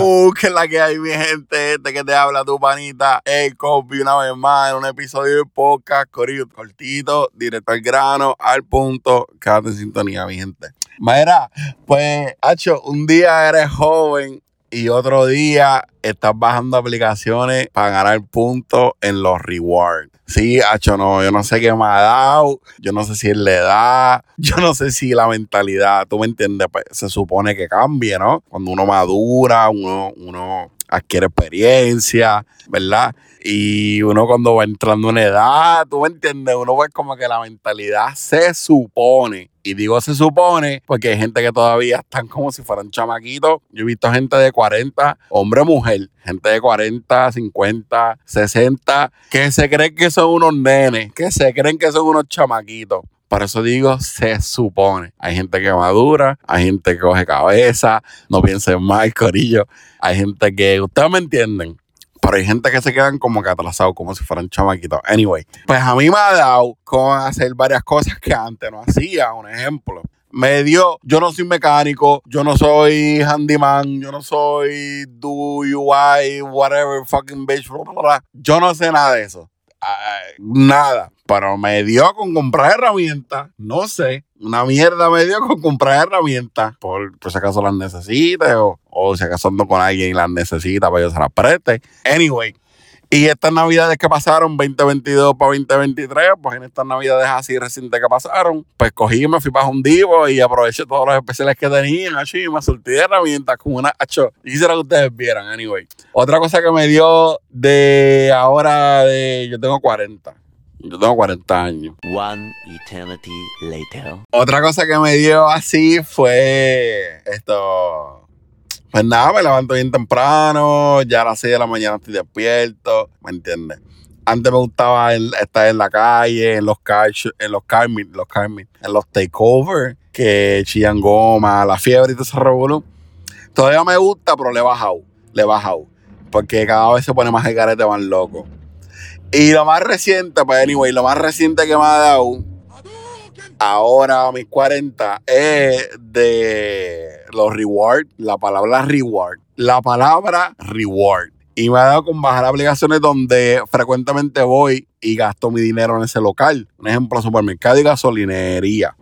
Uh, que es la que hay, mi gente. Este que te habla tu panita, el copy, una vez más en un episodio de podcast cortito, directo al grano, al punto. Quédate en sintonía, mi gente. Mira, pues, Hacho, un día eres joven y otro día estás bajando aplicaciones para ganar puntos en los rewards. Sí, Hacho, no, yo no sé qué me ha dado, yo no sé si es la edad, yo no sé si la mentalidad, tú me entiendes, pues se supone que cambie, ¿no? Cuando uno madura, uno, uno adquiere experiencia, ¿verdad? Y uno cuando va entrando en edad, tú me entiendes, uno ve como que la mentalidad se supone. Y digo se supone porque hay gente que todavía están como si fueran chamaquitos. Yo he visto gente de 40, hombre o mujer, gente de 40, 50, 60, que se creen que son unos nenes, que se creen que son unos chamaquitos. Por eso digo, se supone. Hay gente que madura, hay gente que coge cabeza, no piensen mal, corillo. Hay gente que, ustedes me entienden, pero hay gente que se quedan como que como si fueran chamaquitos. Anyway, pues a mí me ha dado con hacer varias cosas que antes no hacía. Un ejemplo, me dio, yo no soy mecánico, yo no soy handyman, yo no soy do UI, whatever, fucking bitch, blah, blah, blah. Yo no sé nada de eso. Ay, nada. Pero me dio con comprar herramientas, no sé, una mierda me dio con comprar herramientas, por, por si acaso las necesite o, o si acaso ando con alguien y las necesita para yo se las preste. Anyway, y estas navidades que pasaron, 2022 para 2023, pues en estas navidades así recientes que pasaron, pues cogí, me fui para un divo y aproveché todos los especiales que tenían, así, me de herramientas con una hacho. Quisiera que ustedes vieran, anyway. Otra cosa que me dio de ahora, de yo tengo 40. Yo tengo 40 años. One eternity later. Otra cosa que me dio así fue esto. Pues nada, me levanto bien temprano, ya a las 6 de la mañana estoy despierto, ¿me entiendes? Antes me gustaba el- estar en la calle, en los car, en los car meet, los car meet, en los takeover, que chillan goma, la fiebre y todo ese revolú. Todavía me gusta, pero le he bajado, le he bajado. Porque cada vez se pone más el carete más loco. Y lo más reciente, pues anyway, lo más reciente que me ha dado ahora a mis 40 es de los reward, la palabra reward, la palabra reward. Y me ha dado con bajar aplicaciones donde frecuentemente voy y gasto mi dinero en ese local. Un ejemplo, supermercado y gasolinería.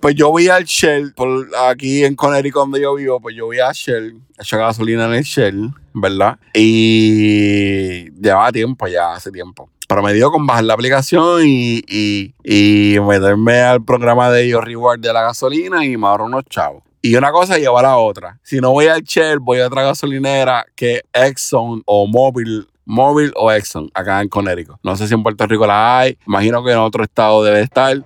Pues yo voy al Shell, por aquí en Connecticut donde yo vivo, pues yo voy a Shell, echo gasolina en el Shell, ¿verdad? Y llevaba tiempo ya, hace tiempo. Pero me dio con bajar la aplicación y, y, y meterme al programa de ellos Reward de la gasolina y me ahorro unos chavos. Y una cosa lleva a la otra. Si no voy al Shell, voy a otra gasolinera que Exxon o Mobil Móvil o Exxon, acá en Connecticut. No sé si en Puerto Rico la hay. Imagino que en otro estado debe estar.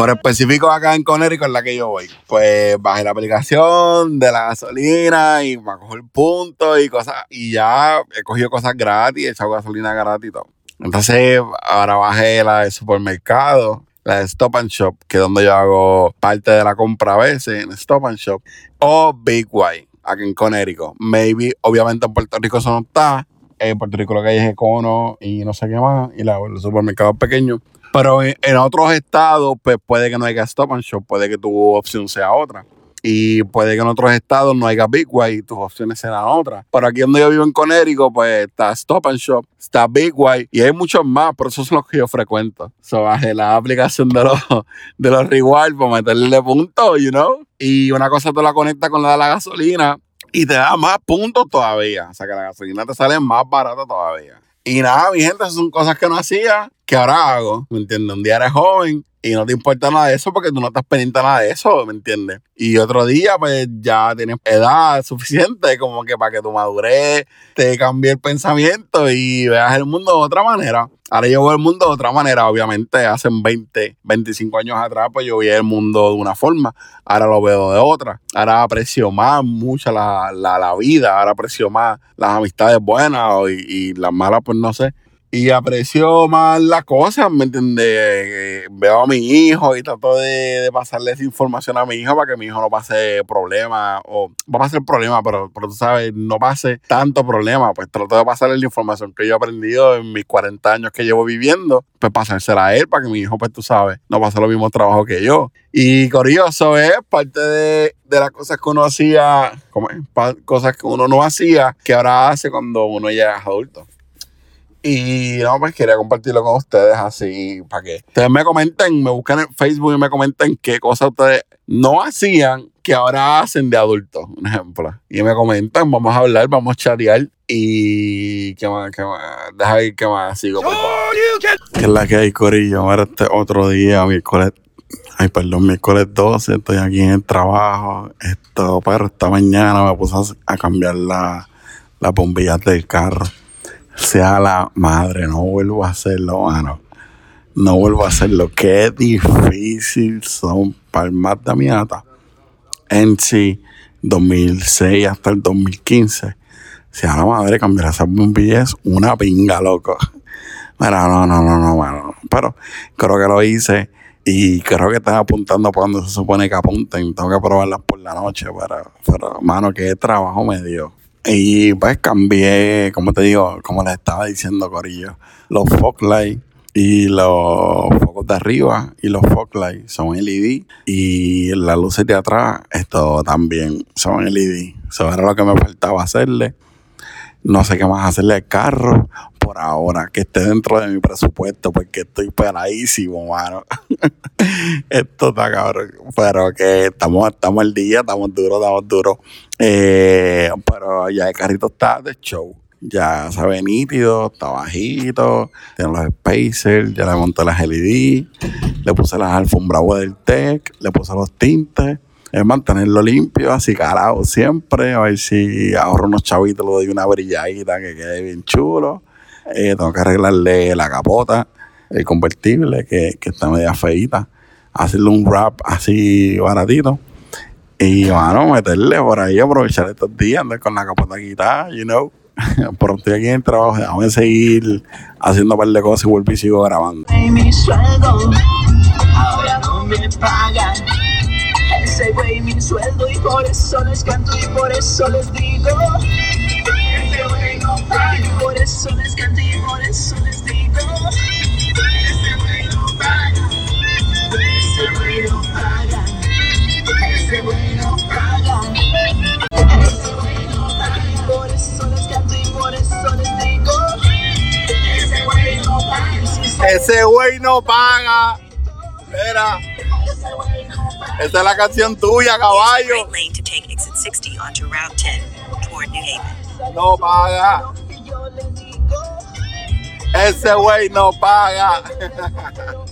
Por específico acá en Connecticut es la que yo voy. Pues bajé la aplicación de la gasolina y me cojo el punto y cosas. Y ya he cogido cosas gratis, he echado gasolina gratis y todo. Entonces ahora bajé la del supermercado, la de Stop and Shop, que es donde yo hago parte de la compra a veces en Stop and Shop. O Big White, aquí en Connecticut. Maybe, obviamente en Puerto Rico eso no está. En Puerto Rico lo que hay es Econo y no sé qué más. Y la- los supermercados pequeños. Pero en, en otros estados, pues puede que no haya Stop and Shop, puede que tu opción sea otra. Y puede que en otros estados no haya Big White y tus opciones serán otras. Pero aquí donde yo vivo en Connecticut, pues está Stop and Shop, está Big White y hay muchos más, pero esos son los que yo frecuento. So bajé la aplicación de los, de los reward para meterle puntos, you know. Y una cosa tú la conectas con la de la gasolina y te da más puntos todavía. O sea que la gasolina te sale más barata todavía. Y nada, mi gente, esas son cosas que no hacía, que ahora hago. ¿Me entiendes? Un día eres joven y no te importa nada de eso porque tú no estás pendiente de nada de eso, ¿me entiendes? Y otro día, pues ya tienes edad suficiente como que para que tu madurez te cambie el pensamiento y veas el mundo de otra manera. Ahora yo veo el mundo de otra manera, obviamente. Hace 20, 25 años atrás, pues yo veía el mundo de una forma. Ahora lo veo de otra. Ahora aprecio más mucho la, la, vida. Ahora aprecio más las amistades buenas y las malas, pues no sé. Y aprecio más las cosas, ¿me entiendes? Eh, veo a mi hijo y trato de, de pasarle esa información a mi hijo para que mi hijo no pase problemas, o va a pasar problemas, pero, pero tú sabes, no pase tanto problema, pues trato de pasarle la información que yo he aprendido en mis 40 años que llevo viviendo, pues pasársela a él para que mi hijo, pues tú sabes, no pase lo mismo trabajo que yo. Y curioso es parte de, de las cosas que uno hacía, como cosas que uno no hacía, que ahora hace cuando uno ya es adulto. Y no, pues quería compartirlo con ustedes así para que ustedes me comenten, me buscan en Facebook y me comenten qué cosas ustedes no hacían que ahora hacen de adultos, un ejemplo. Y me comentan, vamos a hablar, vamos a chatear y qué más, qué más, deja ver qué más sigo. por favor. ¿Qué es la que hay, Corillo? Ahora este otro día, miércoles, ay, perdón, miércoles 12, estoy aquí en el trabajo. Esto, pero esta mañana me puse a, a cambiar la, las bombillas del carro. Sea la madre, no vuelvo a hacerlo, mano. No vuelvo a hacerlo. Qué difícil son palmas de miata. En sí, 2006 hasta el 2015. Sea la madre, cambiar esas bombillas, una pinga, loco. Mira, no, no, no, no, bueno. Pero creo que lo hice y creo que están apuntando para cuando se supone que apunten. Tengo que probarlas por la noche, pero, pero mano, qué trabajo me dio. Y pues cambié, como te digo, como les estaba diciendo, Corillo, los lights y los focos de arriba y los fog lights son LED y las luces de atrás, esto también son LED. Eso era lo que me faltaba hacerle. No sé qué más hacerle al carro por ahora, que esté dentro de mi presupuesto, porque estoy peladísimo, mano. Esto está cabrón. Pero que estamos, estamos al día, estamos duros, estamos duros. Eh, pero ya el carrito está de show. Ya se ve nítido, está bajito, tiene los spacers, ya le monté las LED, le puse las alfombras del tech, le puse los tintes es mantenerlo limpio, así calado siempre, a ver si ahorro unos chavitos, le doy una brilladita que quede bien chulo. Eh, tengo que arreglarle la capota, el convertible, que, que está media feita, hacerle un wrap así baratito. Y bueno, meterle por ahí, aprovechar estos días, andar con la capota quitada, you know. Pero estoy aquí en el trabajo, déjame seguir haciendo un par de cosas y vuelvo y sigo grabando. Ese güey mi sueldo y por eso les canto y por eso les digo. Ese güey no paga. Y por eso les canto y por eso les digo. Ese güey no paga. Ese güey no paga. Ese güey no paga. Ese güey no paga. Y por eso les canto y por eso les digo. Ese güey no paga. Ese güey no paga. Mira, esa es la canción tuya, caballo. right lane to take exit 60 onto Route 10 toward New Haven. No paga. Ese güey no paga.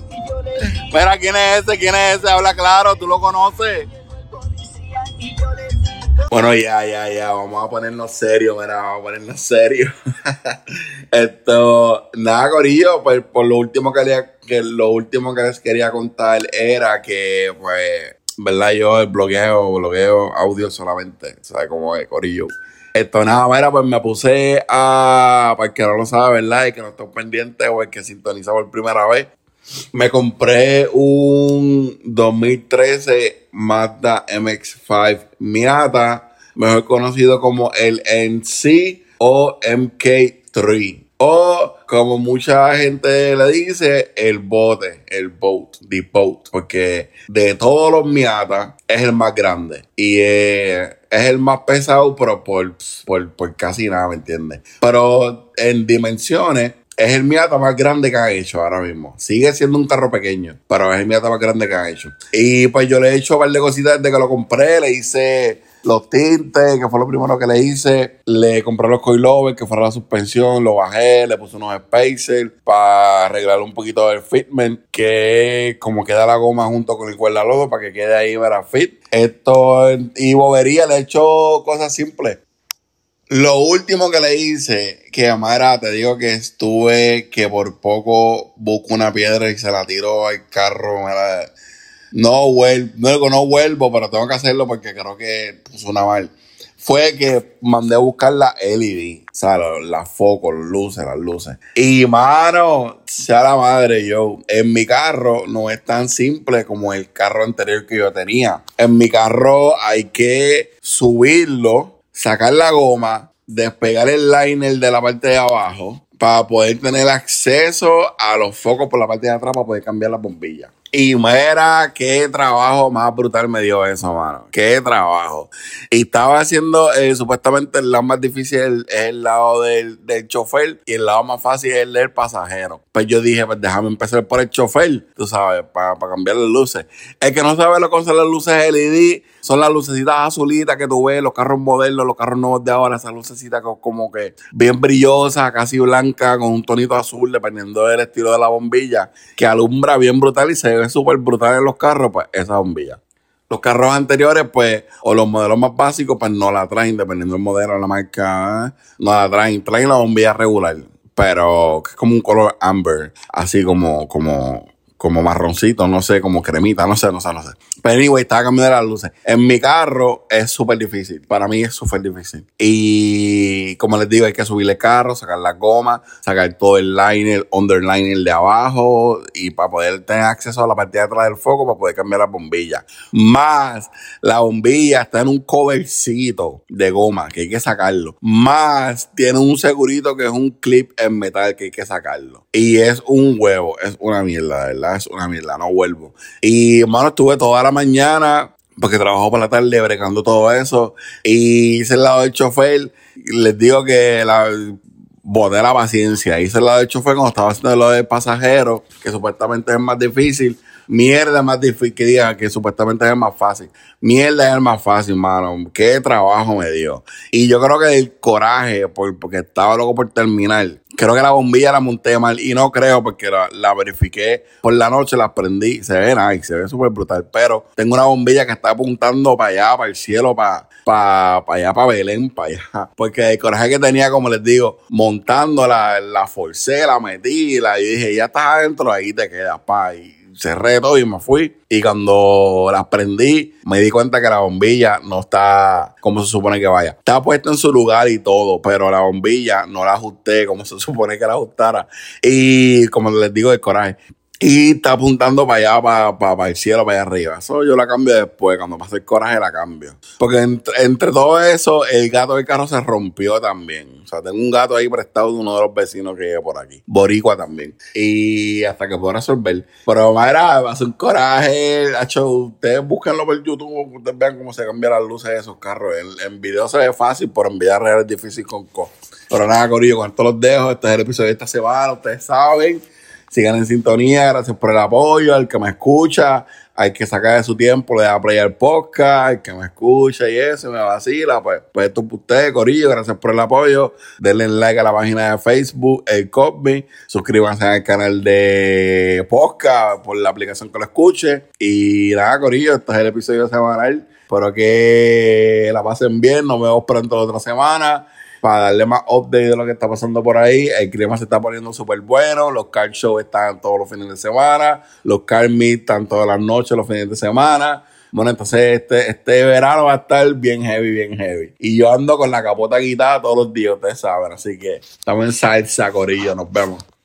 Mira, ¿quién es ese? ¿Quién es ese? Habla claro, ¿tú lo conoces? Bueno, ya, ya, ya, vamos a ponernos serios, mira, vamos a ponernos serios. Esto, nada, Corillo, pues por lo último que, le- que lo último que les quería contar era que, pues, ¿verdad? Yo el blogueo, blogueo audio solamente, ¿sabes cómo es, Corillo? Esto, nada, mira, pues me puse a, para el que no lo sabe, ¿verdad? Y que no está pendiente o el que sintoniza por primera vez, me compré un 2013 Mazda MX5 Miata, mejor conocido como el NC o MK3. O como mucha gente le dice, el bote, el boat, the boat. Porque de todos los Miata es el más grande. Y eh, es el más pesado, pero por, por, por casi nada, ¿me entiendes? Pero en dimensiones es el Miata más grande que ha hecho ahora mismo. Sigue siendo un carro pequeño, pero es el Miata más grande que ha hecho. Y pues yo le he hecho un par de cositas desde que lo compré. Le hice los tintes, que fue lo primero que le hice. Le compré los coilovers, que fuera la suspensión. Lo bajé, le puse unos spacers para arreglar un poquito del fitment, que como queda la goma junto con el cuerda lodo para que quede ahí, verá, fit. Esto, y bobería, le he hecho cosas simples. Lo último que le hice, que Amara, te digo que estuve, que por poco busco una piedra y se la tiro al carro. No vuelvo, no, no vuelvo, pero tengo que hacerlo porque creo que suena mal. fue que mandé a buscar la LED, o sea, las focos, las luces, las luces. Y mano, sea la madre, yo, en mi carro no es tan simple como el carro anterior que yo tenía. En mi carro hay que subirlo, sacar la goma, despegar el liner de la parte de abajo para poder tener acceso a los focos por la parte de atrás para poder cambiar las bombillas. Y mira, qué trabajo más brutal me dio eso, mano. Qué trabajo. Y estaba haciendo, eh, supuestamente el lado más difícil es el lado del, del chofer y el lado más fácil es el del pasajero. Pues yo dije, pues déjame empezar por el chofer, tú sabes, para cambiar las luces. El que no sabe lo que son las luces LED, son las lucecitas azulitas que tú ves, los carros modernos, los carros nuevos de ahora, esas lucecitas co- como que bien brillosas, casi blanca, con un tonito azul, dependiendo del estilo de la bombilla, que alumbra bien brutal y se ve súper brutal en los carros, pues esa bombilla. Los carros anteriores, pues, o los modelos más básicos, pues no la traen, dependiendo del modelo, la marca, ¿eh? no la traen, traen la bombilla regular, pero que es como un color amber, así como, como, como marroncito, no sé, como cremita, no sé, no sé, no sé. Pero anyway, estaba cambiando las luces. En mi carro es súper difícil. Para mí es súper difícil. Y como les digo, hay que subirle el carro, sacar la goma, sacar todo el liner, underliner de abajo y para poder tener acceso a la parte de atrás del foco para poder cambiar la bombilla. Más la bombilla está en un covercito de goma que hay que sacarlo. Más tiene un segurito que es un clip en metal que hay que sacarlo. Y es un huevo, es una mierda, verdad, es una mierda, no vuelvo. Y hermano, estuve toda la mañana porque trabajo por la tarde bregando todo eso y hice el lado del chofer. Les digo que la boté la paciencia. Hice el lado del chofer cuando estaba haciendo lo del pasajero, que supuestamente es más difícil. Mierda es más difícil que digan que supuestamente es el más fácil. Mierda es el más fácil, mano. Qué trabajo me dio. Y yo creo que el coraje, por- porque estaba loco por terminar. Creo que la bombilla la monté mal y no creo porque la, la verifiqué por la noche, la prendí. Se ve nice, se ve súper brutal. Pero tengo una bombilla que está apuntando para allá, para el cielo, para, para, para allá, para Belén, para allá. Porque el coraje que tenía, como les digo, montando la, la forcé, la metí, la, y dije, ya estás adentro, ahí te quedas, pa. Y cerré todo y me fui. Y cuando las prendí, me di cuenta que la bombilla no está como se supone que vaya. Está puesta en su lugar y todo, pero la bombilla no la ajusté como se supone que la ajustara. Y como les digo, el coraje. Y está apuntando para allá, para, para, el cielo, para allá arriba. Eso yo la cambio después. Cuando pase el coraje, la cambio. Porque entre, entre todo eso, el gato del carro se rompió también. O sea, tengo un gato ahí prestado de uno de los vecinos que vive por aquí. Boricua también. Y hasta que pueda resolver. Pero, madre, va a un coraje. Ustedes búsquenlo por YouTube. Ustedes vean cómo se cambian las luces de esos carros. En, en video se ve fácil, pero en vida real es difícil con co. Pero nada, Corillo, con esto los dejo. Este es el episodio de esta semana. Ustedes saben. Sigan en sintonía, gracias por el apoyo, al que me escucha, hay que sacar de su tiempo, le da play al podcast, al que me escucha y eso, me vacila, pues, pues esto es para ustedes, Corillo, gracias por el apoyo, denle like a la página de Facebook, el Cosby, suscríbanse al canal de podcast por la aplicación que lo escuche, y nada, Corillo, este es el episodio semanal, espero que la pasen bien, nos vemos pronto la otra semana, para darle más update de lo que está pasando por ahí. El clima se está poniendo súper bueno. Los car shows están todos los fines de semana. Los car meet están todas las noches, los fines de semana. Bueno, entonces este, este verano va a estar bien heavy, bien heavy. Y yo ando con la capota quitada todos los días, ustedes saben. Así que estamos en salsa, corillo. Nos vemos.